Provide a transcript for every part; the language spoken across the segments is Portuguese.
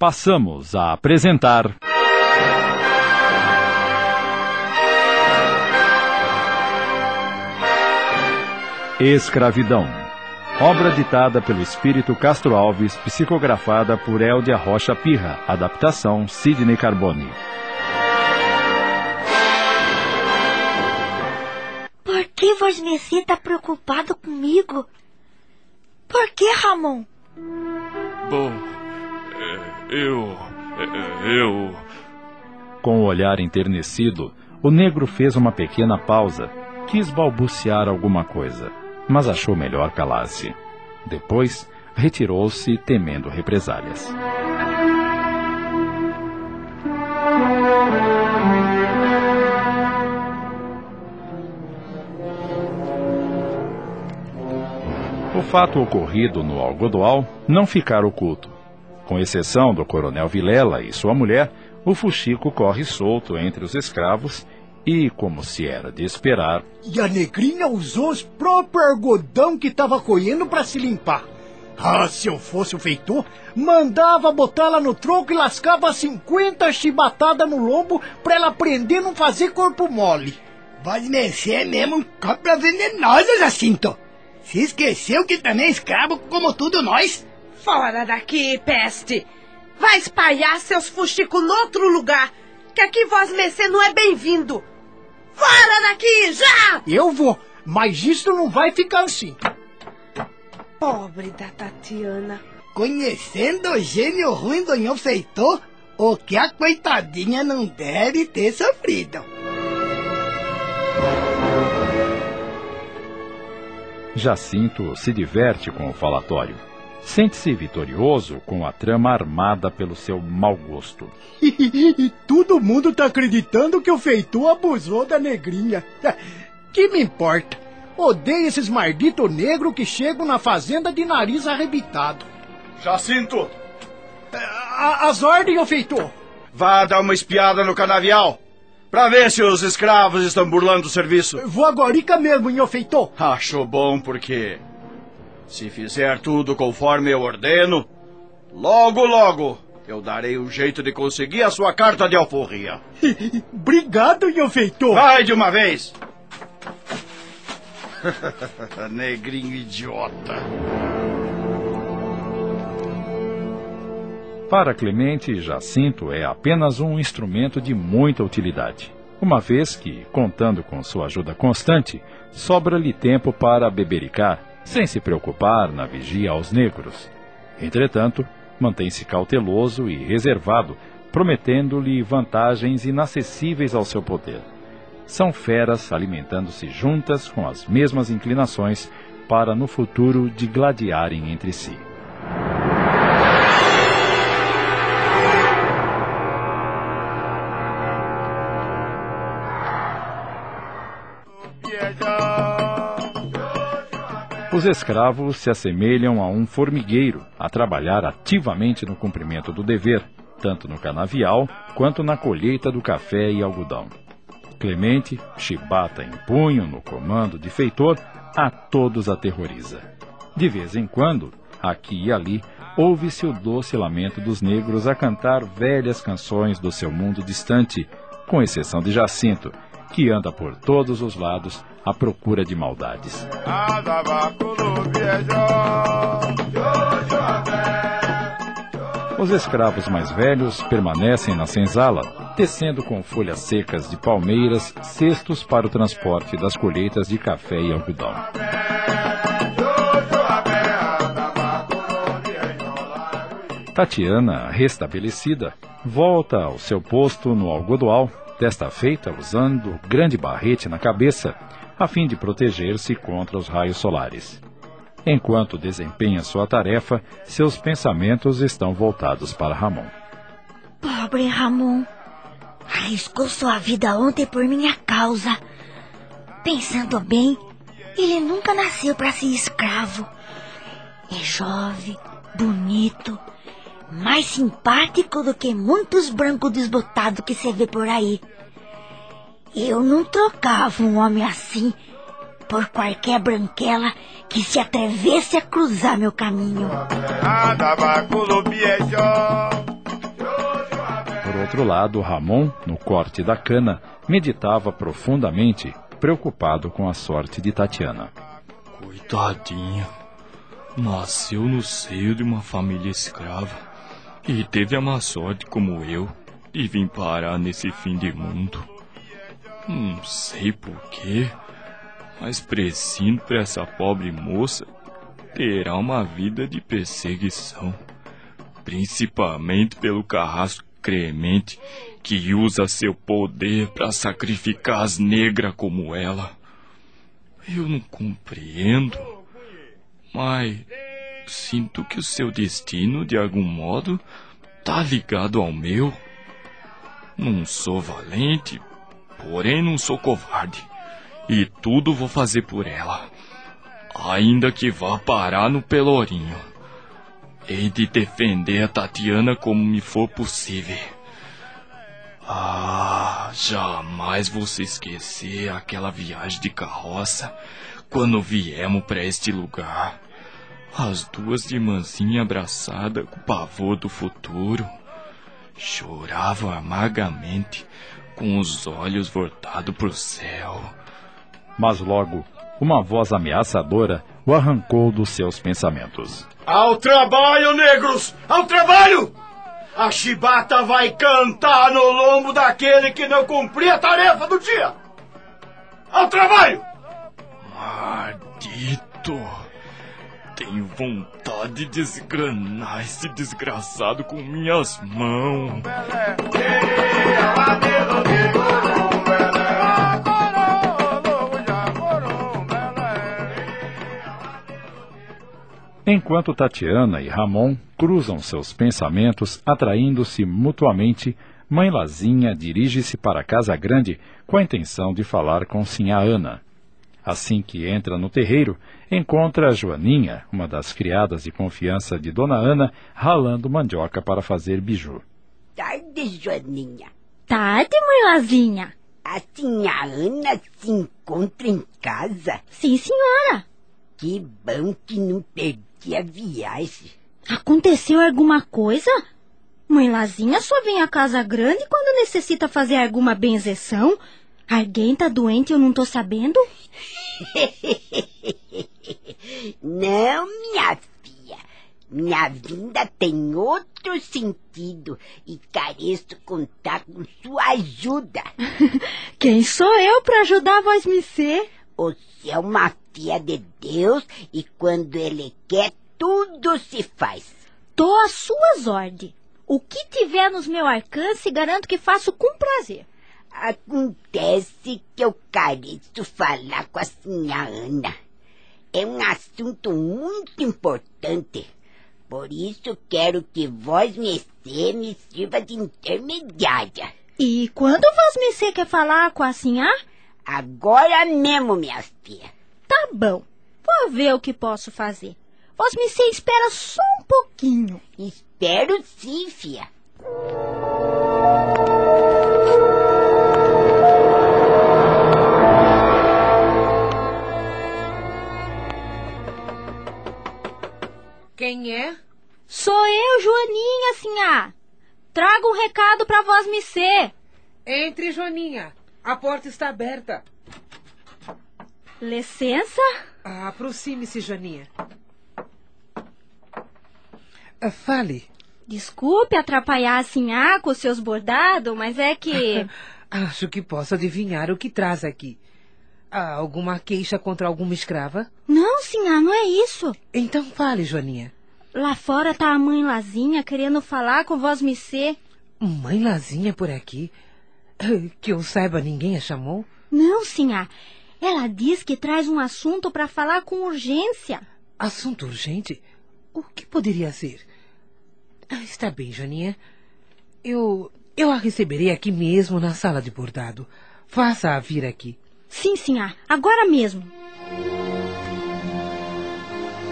passamos a apresentar. Escravidão. Obra ditada pelo espírito Castro Alves, psicografada por Eldia Rocha Pirra. Adaptação Sidney Carbone. Por que Vosmeci tá preocupado comigo? Por que, Ramon? Bom, eu. Eu. Com o olhar enternecido, o negro fez uma pequena pausa. Quis balbuciar alguma coisa, mas achou melhor calar-se. Depois, retirou-se, temendo represálias. O fato ocorrido no Algodoal não ficara oculto. Com exceção do coronel Vilela e sua mulher, o fuxico corre solto entre os escravos e, como se era de esperar, E a negrinha usou os próprios algodão que tava colhendo para se limpar. Ah, se eu fosse o feitor, mandava botar ela no tronco e lascava 50 chibatadas no lombo pra ela aprender a não fazer corpo mole. Pode mercer mesmo um cobra venenosa, Jacinto. Se esqueceu que também é escravo como tudo nós? Fora daqui, peste! Vai espalhar seus fuxicos no outro lugar, que aqui vós mercê não é bem-vindo. Fora daqui, já! Eu vou, mas isso não vai ficar assim. Pobre da Tatiana. Conhecendo o gênio ruim do Nhão Feitor, o que a coitadinha não deve ter sofrido. Jacinto se diverte com o falatório. Sente-se vitorioso com a trama armada pelo seu mau gosto. E todo mundo tá acreditando que o feitor abusou da negrinha. Que me importa? Odeio esses malditos negros que chegam na fazenda de nariz arrebitado. Jacinto, A- as ordens, ô feitor. vá dar uma espiada no canavial. Pra ver se os escravos estão burlando o serviço. Vou agorica mesmo, ô feitor. Acho bom porque. Se fizer tudo conforme eu ordeno, logo, logo eu darei um jeito de conseguir a sua carta de alforria. Obrigado, ô feitor. Vai de uma vez! Negrinho idiota. Para Clemente, Jacinto é apenas um instrumento de muita utilidade, uma vez que, contando com sua ajuda constante, sobra-lhe tempo para bebericar, sem se preocupar na vigia aos negros. Entretanto, mantém-se cauteloso e reservado, prometendo-lhe vantagens inacessíveis ao seu poder. São feras alimentando-se juntas com as mesmas inclinações para no futuro digladiarem entre si. Os escravos se assemelham a um formigueiro a trabalhar ativamente no cumprimento do dever, tanto no canavial quanto na colheita do café e algodão. Clemente, chibata em punho no comando de feitor, a todos aterroriza. De vez em quando, aqui e ali, ouve-se o doce lamento dos negros a cantar velhas canções do seu mundo distante, com exceção de Jacinto, que anda por todos os lados à procura de maldades. Os escravos mais velhos permanecem na senzala, tecendo com folhas secas de palmeiras cestos para o transporte das colheitas de café e algodão. Tatiana, restabelecida, volta ao seu posto no algodoal, desta feita usando grande barrete na cabeça, a fim de proteger-se contra os raios solares. Enquanto desempenha sua tarefa, seus pensamentos estão voltados para Ramon. Pobre Ramon. Arriscou sua vida ontem por minha causa. Pensando bem, ele nunca nasceu para ser escravo. É jovem, bonito, mais simpático do que muitos brancos desbotados que você vê por aí. Eu não trocava um homem assim por qualquer branquela que se atrevesse a cruzar meu caminho. outro lado, Ramon, no corte da cana, meditava profundamente, preocupado com a sorte de Tatiana. Coitadinha. Nasceu no seio de uma família escrava e teve a má sorte, como eu, de vir parar nesse fim de mundo. Não sei porquê, mas precindo para essa pobre moça terá uma vida de perseguição, principalmente pelo carrasco cremente que usa seu poder para sacrificar as negras como ela. Eu não compreendo, mas sinto que o seu destino, de algum modo, tá ligado ao meu. Não sou valente, porém não sou covarde. E tudo vou fazer por ela. Ainda que vá parar no Pelourinho. Hei de defender a Tatiana como me for possível. Ah, jamais vou se esquecer aquela viagem de carroça quando viemos para este lugar. As duas de mansinha abraçada com o pavor do futuro. Chorava amargamente, com os olhos voltados para o céu. Mas logo, uma voz ameaçadora o arrancou dos seus pensamentos. Ao trabalho, negros! Ao trabalho! A chibata vai cantar no lombo daquele que não cumprir a tarefa do dia! Ao trabalho! Maldito! Tenho vontade de desgranar esse desgraçado com minhas mãos. Enquanto Tatiana e Ramon cruzam seus pensamentos, atraindo-se mutuamente, Mãe Lazinha dirige-se para a Casa Grande com a intenção de falar com Sinhá Ana. Assim que entra no terreiro, encontra a Joaninha, uma das criadas de confiança de Dona Ana, ralando mandioca para fazer biju. Tarde, Joaninha. Tarde, Mãe Lazinha. A Sinhá Ana se encontra em casa. Sim, senhora. Que bom que não perdi a viagem. Aconteceu alguma coisa? Mãe Lazinha só vem à casa grande quando necessita fazer alguma benzeção. Alguém tá doente e eu não tô sabendo? Não, minha filha. Minha vinda tem outro sentido e careço contar com sua ajuda. Quem sou eu para ajudar vós me ser? Você é uma filha de Deus e quando Ele quer, tudo se faz. Tô às suas ordens. O que tiver nos meu alcance, garanto que faço com prazer. Acontece que eu careço falar com a senhora Ana. É um assunto muito importante. Por isso quero que vós, Messê, me sirva de intermediária. E quando vós me quer falar com a senhora? Agora mesmo, minha filha. Tá bom. Vou ver o que posso fazer. Vós me espera só um pouquinho. Espero sim, filha. Quem é? Sou eu, Joaninha, sinhá. Trago um recado para vós me ser. Entre, Joaninha. A porta está aberta. Licença? Ah, Aproxime-se, Joaninha. Ah, fale. Desculpe atrapalhar a sinhá com seus bordados, mas é que. Acho que posso adivinhar o que traz aqui. Há alguma queixa contra alguma escrava? Não, sinhá, não é isso. Então fale, Joaninha. Lá fora tá a mãe Lazinha querendo falar com vós ser. Mãe Lazinha por aqui? Que eu saiba, ninguém a chamou? Não, sinhá. Ela diz que traz um assunto para falar com urgência. Assunto urgente? O que poderia ser? Ah, está bem, Joaninha. Eu. Eu a receberei aqui mesmo na sala de bordado. Faça-a vir aqui. Sim, sinhá. Agora mesmo.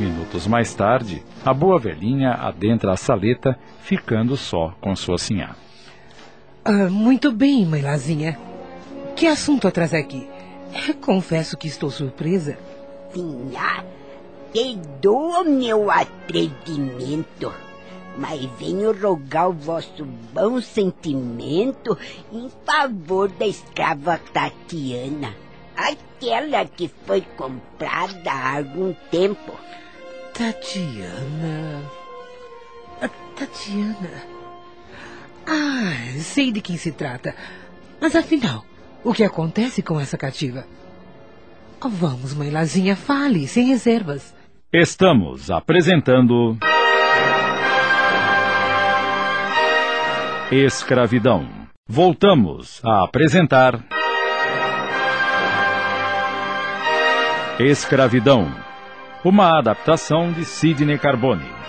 Minutos mais tarde, a boa velhinha adentra a saleta, ficando só com sua sinhá. Ah, muito bem, mãe Lazinha. Que assunto traz aqui? Confesso que estou surpresa. Sinhá, perdoa o meu atrevimento. mas venho rogar o vosso bom sentimento em favor da escrava Tatiana, aquela que foi comprada há algum tempo. Tatiana. Tatiana. Ah, sei de quem se trata. Mas afinal, o que acontece com essa cativa? Vamos, mãe Lazinha, fale, sem reservas. Estamos apresentando. Escravidão. Voltamos a apresentar. Escravidão. Uma adaptação de Sidney Carbone.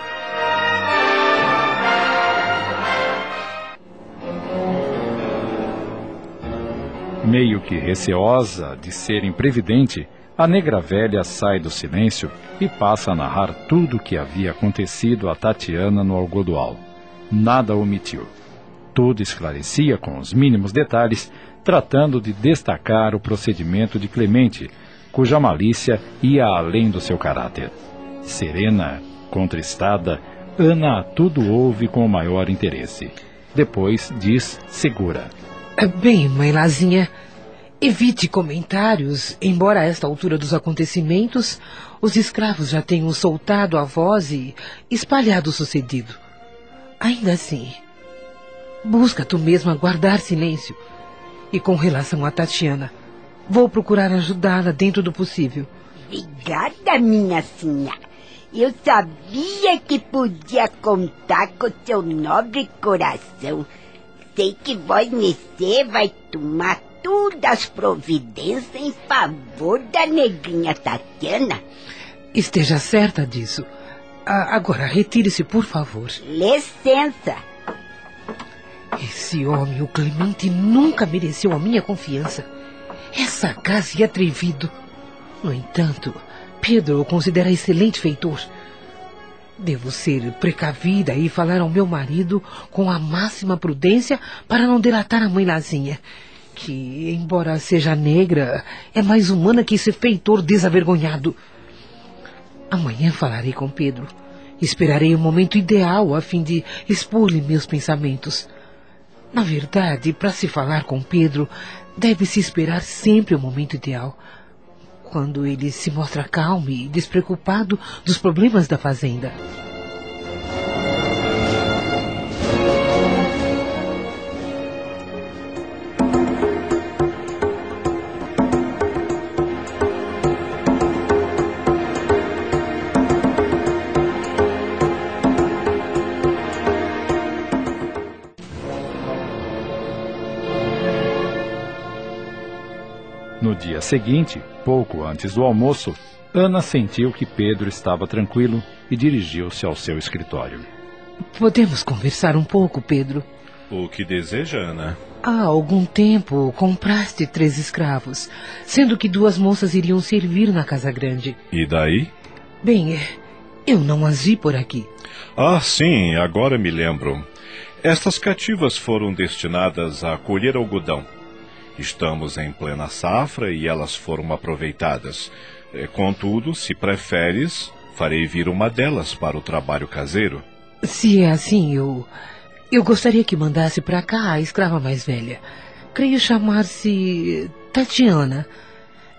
Meio que receosa de ser imprevidente, a negra velha sai do silêncio e passa a narrar tudo o que havia acontecido a Tatiana no algodoal. Nada omitiu. Tudo esclarecia com os mínimos detalhes, tratando de destacar o procedimento de Clemente, cuja malícia ia além do seu caráter. Serena, contristada, Ana tudo ouve com o maior interesse. Depois diz segura. Bem, mãe Lazinha, evite comentários, embora a esta altura dos acontecimentos os escravos já tenham soltado a voz e espalhado o sucedido. Ainda assim, busca tu mesma guardar silêncio. E com relação a Tatiana, vou procurar ajudá-la dentro do possível. Obrigada, minha senhora. Eu sabia que podia contar com seu nobre coração. Sei que vós, Mercê, vai tomar todas as providências em favor da negrinha Tatiana. Esteja certa disso. A agora, retire-se, por favor. Licença. Esse homem, o Clemente, nunca mereceu a minha confiança. É sagaz e atrevido. No entanto, Pedro o considera excelente feitor. Devo ser precavida e falar ao meu marido com a máxima prudência para não delatar a mãe Lazinha, que, embora seja negra, é mais humana que esse feitor desavergonhado. Amanhã falarei com Pedro. Esperarei o momento ideal a fim de expor-lhe meus pensamentos. Na verdade, para se falar com Pedro, deve-se esperar sempre o momento ideal. Quando ele se mostra calmo e despreocupado dos problemas da fazenda. No dia seguinte, pouco antes do almoço, Ana sentiu que Pedro estava tranquilo e dirigiu-se ao seu escritório. Podemos conversar um pouco, Pedro? O que deseja, Ana? Há algum tempo compraste três escravos, sendo que duas moças iriam servir na Casa Grande. E daí? Bem, eu não as vi por aqui. Ah, sim, agora me lembro. Estas cativas foram destinadas a colher algodão. Estamos em plena safra e elas foram aproveitadas. Eh, Contudo, se preferes, farei vir uma delas para o trabalho caseiro. Se é assim, eu. Eu gostaria que mandasse para cá a escrava mais velha. Creio chamar-se. Tatiana.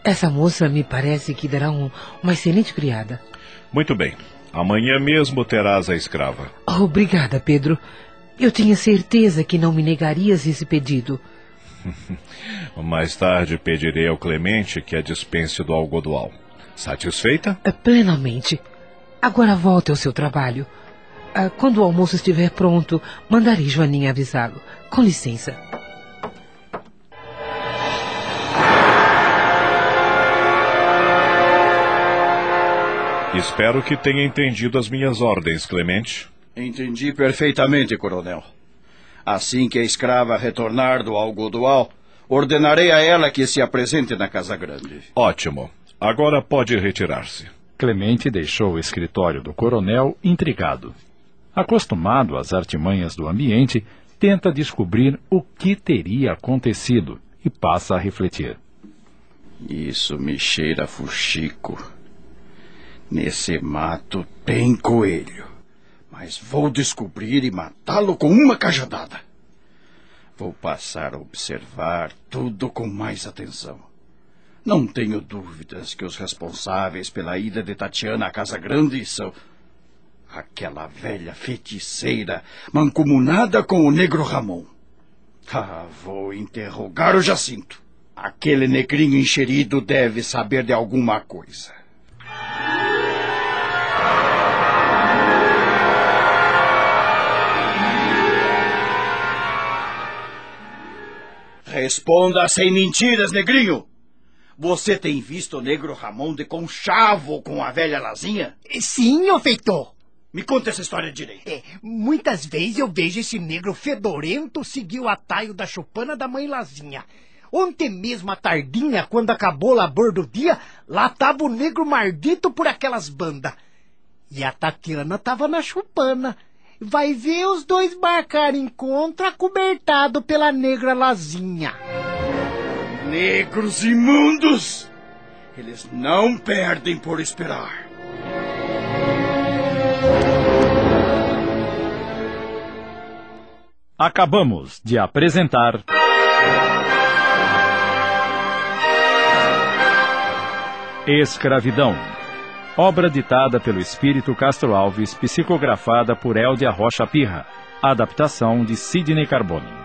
Essa moça me parece que dará um, uma excelente criada. Muito bem. Amanhã mesmo terás a escrava. Obrigada, Pedro. Eu tinha certeza que não me negarias esse pedido. Mais tarde pedirei ao Clemente que a dispense do algodoal. Satisfeita? É, Plenamente. Agora volte ao seu trabalho. Ah, Quando o almoço estiver pronto, mandarei Joaninha avisá-lo. Com licença. Espero que tenha entendido as minhas ordens, Clemente. Entendi perfeitamente, coronel. Assim que a escrava retornar do algodoal, ordenarei a ela que se apresente na Casa Grande. Ótimo. Agora pode retirar-se. Clemente deixou o escritório do coronel intrigado. Acostumado às artimanhas do ambiente, tenta descobrir o que teria acontecido e passa a refletir. Isso me cheira fuxico. Nesse mato tem coelho. Mas vou descobrir e matá-lo com uma cajadada. Vou passar a observar tudo com mais atenção. Não tenho dúvidas que os responsáveis pela ida de Tatiana à Casa Grande são aquela velha feiticeira mancomunada com o negro Ramon. Ah, vou interrogar o Jacinto. Aquele negrinho encherido deve saber de alguma coisa. Responda sem mentiras, negrinho. Você tem visto o negro Ramon de conchavo com a velha Lazinha? Sim, ô feitor. Me conta essa história direito. É, muitas vezes eu vejo esse negro fedorento seguir o atalho da chupana da mãe Lazinha. Ontem mesmo à tardinha, quando acabou o labor do dia, lá tava o negro mardito por aquelas bandas. E a Tatiana tava na chupana. Vai ver os dois marcar encontro acobertado pela negra Lazinha. Negros imundos! Eles não perdem por esperar. Acabamos de apresentar. Escravidão. Obra ditada pelo Espírito Castro Alves, psicografada por Eldia Rocha Pirra. Adaptação de Sidney Carbone.